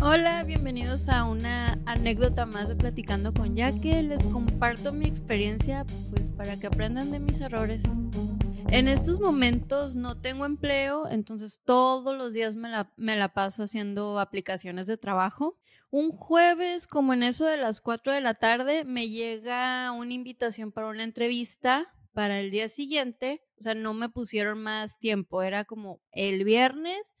Hola, bienvenidos a una anécdota más de Platicando con Yaque. Les comparto mi experiencia pues para que aprendan de mis errores. En estos momentos no tengo empleo, entonces todos los días me la, me la paso haciendo aplicaciones de trabajo. Un jueves, como en eso de las 4 de la tarde, me llega una invitación para una entrevista para el día siguiente. O sea, no me pusieron más tiempo, era como el viernes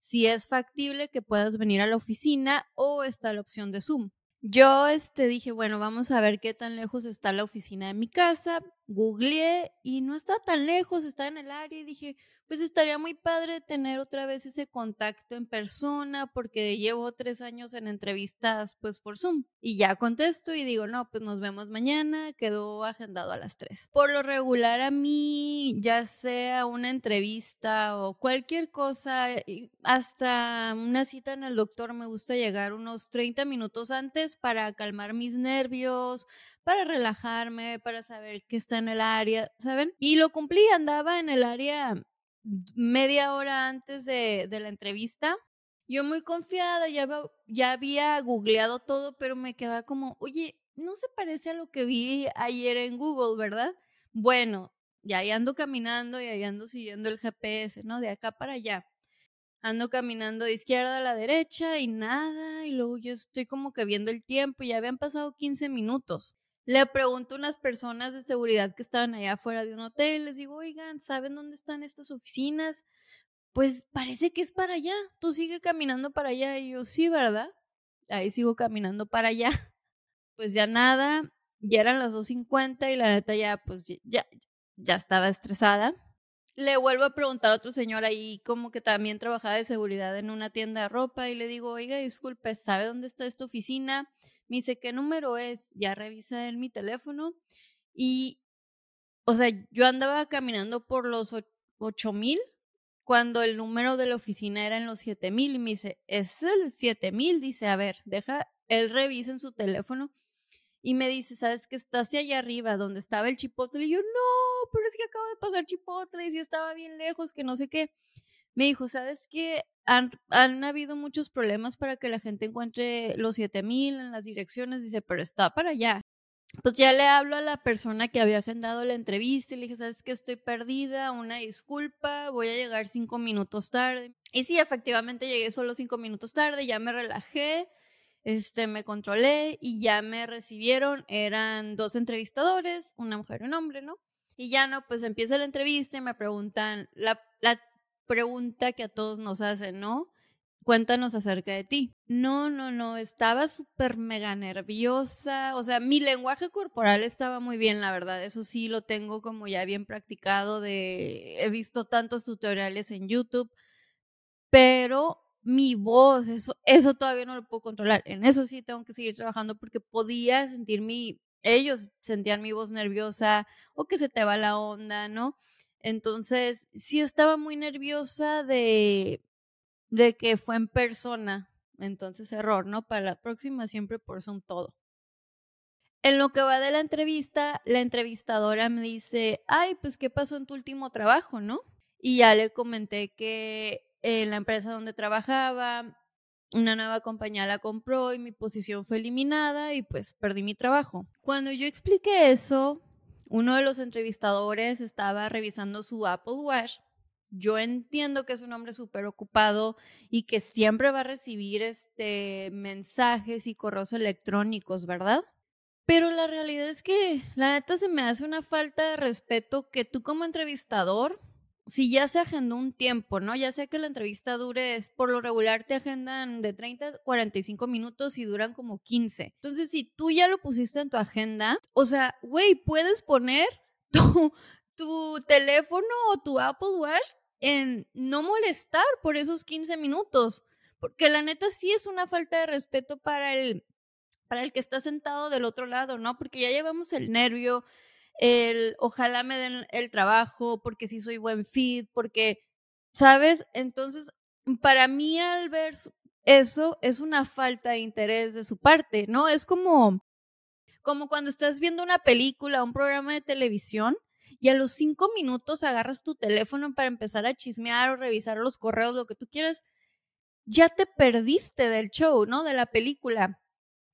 si es factible que puedas venir a la oficina o está la opción de Zoom. Yo este, dije, bueno, vamos a ver qué tan lejos está la oficina de mi casa. Googleé y no está tan lejos, está en el área y dije, pues estaría muy padre tener otra vez ese contacto en persona porque llevo tres años en entrevistas pues por Zoom. Y ya contesto y digo, no, pues nos vemos mañana, quedó agendado a las tres. Por lo regular a mí, ya sea una entrevista o cualquier cosa, hasta una cita en el doctor, me gusta llegar unos 30 minutos antes para calmar mis nervios, para relajarme, para saber que está en el área, ¿saben? Y lo cumplí, andaba en el área media hora antes de, la entrevista. Yo muy confiada, ya, ya había googleado todo, pero me quedaba como, oye, no se parece a lo que vi ayer en Google, ¿verdad? Bueno, ya ahí ando caminando y ahí ando siguiendo el GPS, ¿no? De acá para allá. Ando caminando de izquierda a la derecha y nada, y luego yo estoy como que viendo el tiempo, ya habían pasado 15 minutos. Le pregunto a unas personas de seguridad que estaban allá afuera de un hotel, les digo, oigan, ¿saben dónde están estas oficinas? Pues parece que es para allá. Tú sigue caminando para allá. Y yo, sí, ¿verdad? Ahí sigo caminando para allá. Pues ya nada, ya eran las 2.50 y la neta ya, pues ya, ya estaba estresada. Le vuelvo a preguntar a otro señor ahí, como que también trabajaba de seguridad en una tienda de ropa, y le digo, oiga, disculpe, ¿sabe dónde está esta oficina? Me dice, ¿qué número es? Ya revisa él mi teléfono. Y, o sea, yo andaba caminando por los ocho mil cuando el número de la oficina era en los siete mil. Y me dice, es el siete mil. Dice, a ver, deja, él revisa en su teléfono. Y me dice, ¿sabes que está hacia allá arriba, donde estaba el chipotle? Y yo, no, pero es que acabo de pasar chipotle y si estaba bien lejos, que no sé qué. Me dijo, ¿sabes qué? han, han habido muchos problemas para que la gente encuentre los 7000 en las direcciones, dice, pero está para allá. Pues ya le hablo a la persona que había agendado la entrevista y le dije, sabes que estoy perdida, una disculpa, voy a llegar cinco minutos tarde. Y sí, efectivamente llegué solo cinco minutos tarde, ya me relajé, este, me controlé y ya me recibieron. Eran dos entrevistadores, una mujer y un hombre, ¿no? Y ya no, pues empieza la entrevista y me preguntan, la pregunta que a todos nos hacen, ¿no? Cuéntanos acerca de ti. No, no, no, estaba súper mega nerviosa. O sea, mi lenguaje corporal estaba muy bien, la verdad. Eso sí lo tengo como ya bien practicado de... He visto tantos tutoriales en YouTube, pero mi voz, eso, eso todavía no lo puedo controlar. En eso sí tengo que seguir trabajando porque podía sentir mi... Ellos sentían mi voz nerviosa o que se te va la onda, ¿no? Entonces, sí estaba muy nerviosa de, de que fue en persona. Entonces, error, ¿no? Para la próxima siempre por Zoom todo. En lo que va de la entrevista, la entrevistadora me dice, ay, pues, ¿qué pasó en tu último trabajo, no? Y ya le comenté que en la empresa donde trabajaba, una nueva compañía la compró y mi posición fue eliminada y pues perdí mi trabajo. Cuando yo expliqué eso, uno de los entrevistadores estaba revisando su Apple Watch. Yo entiendo que es un hombre súper ocupado y que siempre va a recibir este, mensajes y correos electrónicos, ¿verdad? Pero la realidad es que la neta se me hace una falta de respeto que tú como entrevistador si ya se agendó un tiempo, ¿no? Ya sea que la entrevista dure, por lo regular te agendan de 30 a 45 minutos y duran como 15. Entonces, si tú ya lo pusiste en tu agenda, o sea, güey, puedes poner tu, tu teléfono o tu Apple Watch en no molestar por esos 15 minutos. Porque la neta sí es una falta de respeto para el, para el que está sentado del otro lado, ¿no? Porque ya llevamos el nervio, el ojalá me den el trabajo, porque sí soy buen fit, porque, ¿sabes? Entonces, para mí al ver eso es una falta de interés de su parte, ¿no? Es como, como cuando estás viendo una película, un programa de televisión y a los cinco minutos agarras tu teléfono para empezar a chismear o revisar los correos, lo que tú quieras. ya te perdiste del show, ¿no? De la película.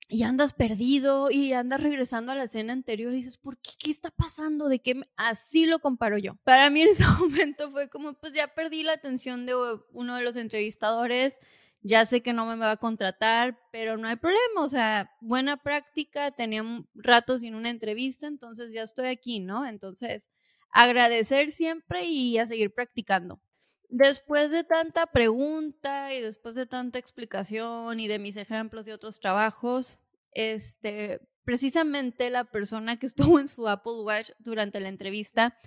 Y andas perdido y andas regresando a la escena anterior y dices, ¿por qué? ¿Qué está pasando? ¿De qué? Así lo comparo yo. Para mí en ese momento fue como, pues ya perdí la atención de uno de los entrevistadores, ya sé que no me va a contratar, pero no hay problema, o sea, buena práctica, tenía rato sin una entrevista, entonces ya estoy aquí, ¿no? Entonces, agradecer siempre y a seguir practicando. Después de tanta pregunta y después de tanta explicación y de mis ejemplos de otros trabajos, este, precisamente la persona que estuvo en su Apple Watch durante la entrevista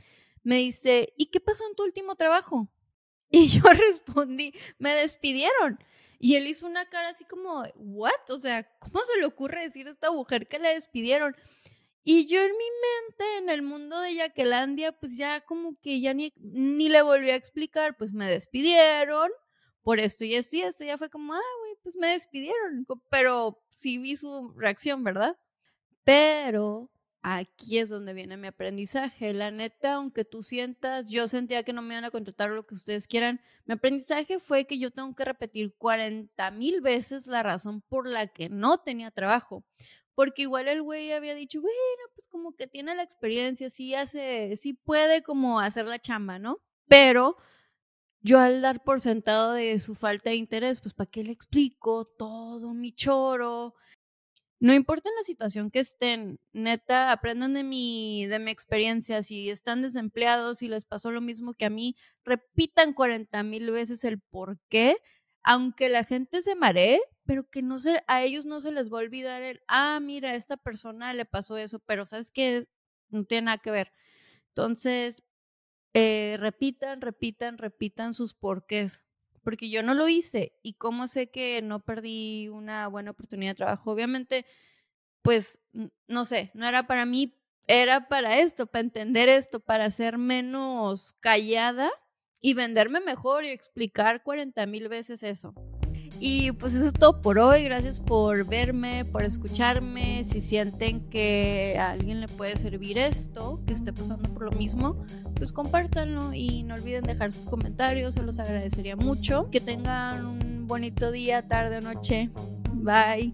me dice, ¿y qué pasó en tu último trabajo? Y yo respondí, me despidieron. Y él hizo una cara así como, ¿what? O sea, ¿cómo se le ocurre decir a esta mujer que la despidieron? Y yo en mi mente, en el mundo de Yaquelandia, pues ya como que ya ni, ni le volví a explicar, pues me despidieron por esto y esto y esto. Ya fue como, ah, güey, pues me despidieron. Pero sí vi su reacción, ¿verdad? Pero aquí es donde viene mi aprendizaje. La neta, aunque tú sientas, yo sentía que no me iban a contratar lo que ustedes quieran. Mi aprendizaje fue que yo tengo que repetir 40 mil veces la razón por la que no tenía trabajo porque igual el güey había dicho, bueno, pues como que tiene la experiencia, sí hace, sí puede como hacer la chamba, ¿no? Pero yo al dar por sentado de su falta de interés, pues ¿para qué le explico todo mi choro? No importa en la situación que estén, neta, aprendan de mi, de mi experiencia. Si están desempleados y les pasó lo mismo que a mí, repitan 40 mil veces el por qué, aunque la gente se maree, pero que no se, a ellos no se les va a olvidar el, ah, mira, a esta persona le pasó eso, pero sabes que no tiene nada que ver. Entonces, eh, repitan, repitan, repitan sus porqués, porque yo no lo hice y cómo sé que no perdí una buena oportunidad de trabajo. Obviamente, pues, no sé, no era para mí, era para esto, para entender esto, para ser menos callada y venderme mejor y explicar 40 mil veces eso. Y pues eso es todo por hoy. Gracias por verme, por escucharme. Si sienten que a alguien le puede servir esto, que esté pasando por lo mismo, pues compártanlo y no olviden dejar sus comentarios. Se los agradecería mucho. Que tengan un bonito día, tarde o noche. Bye.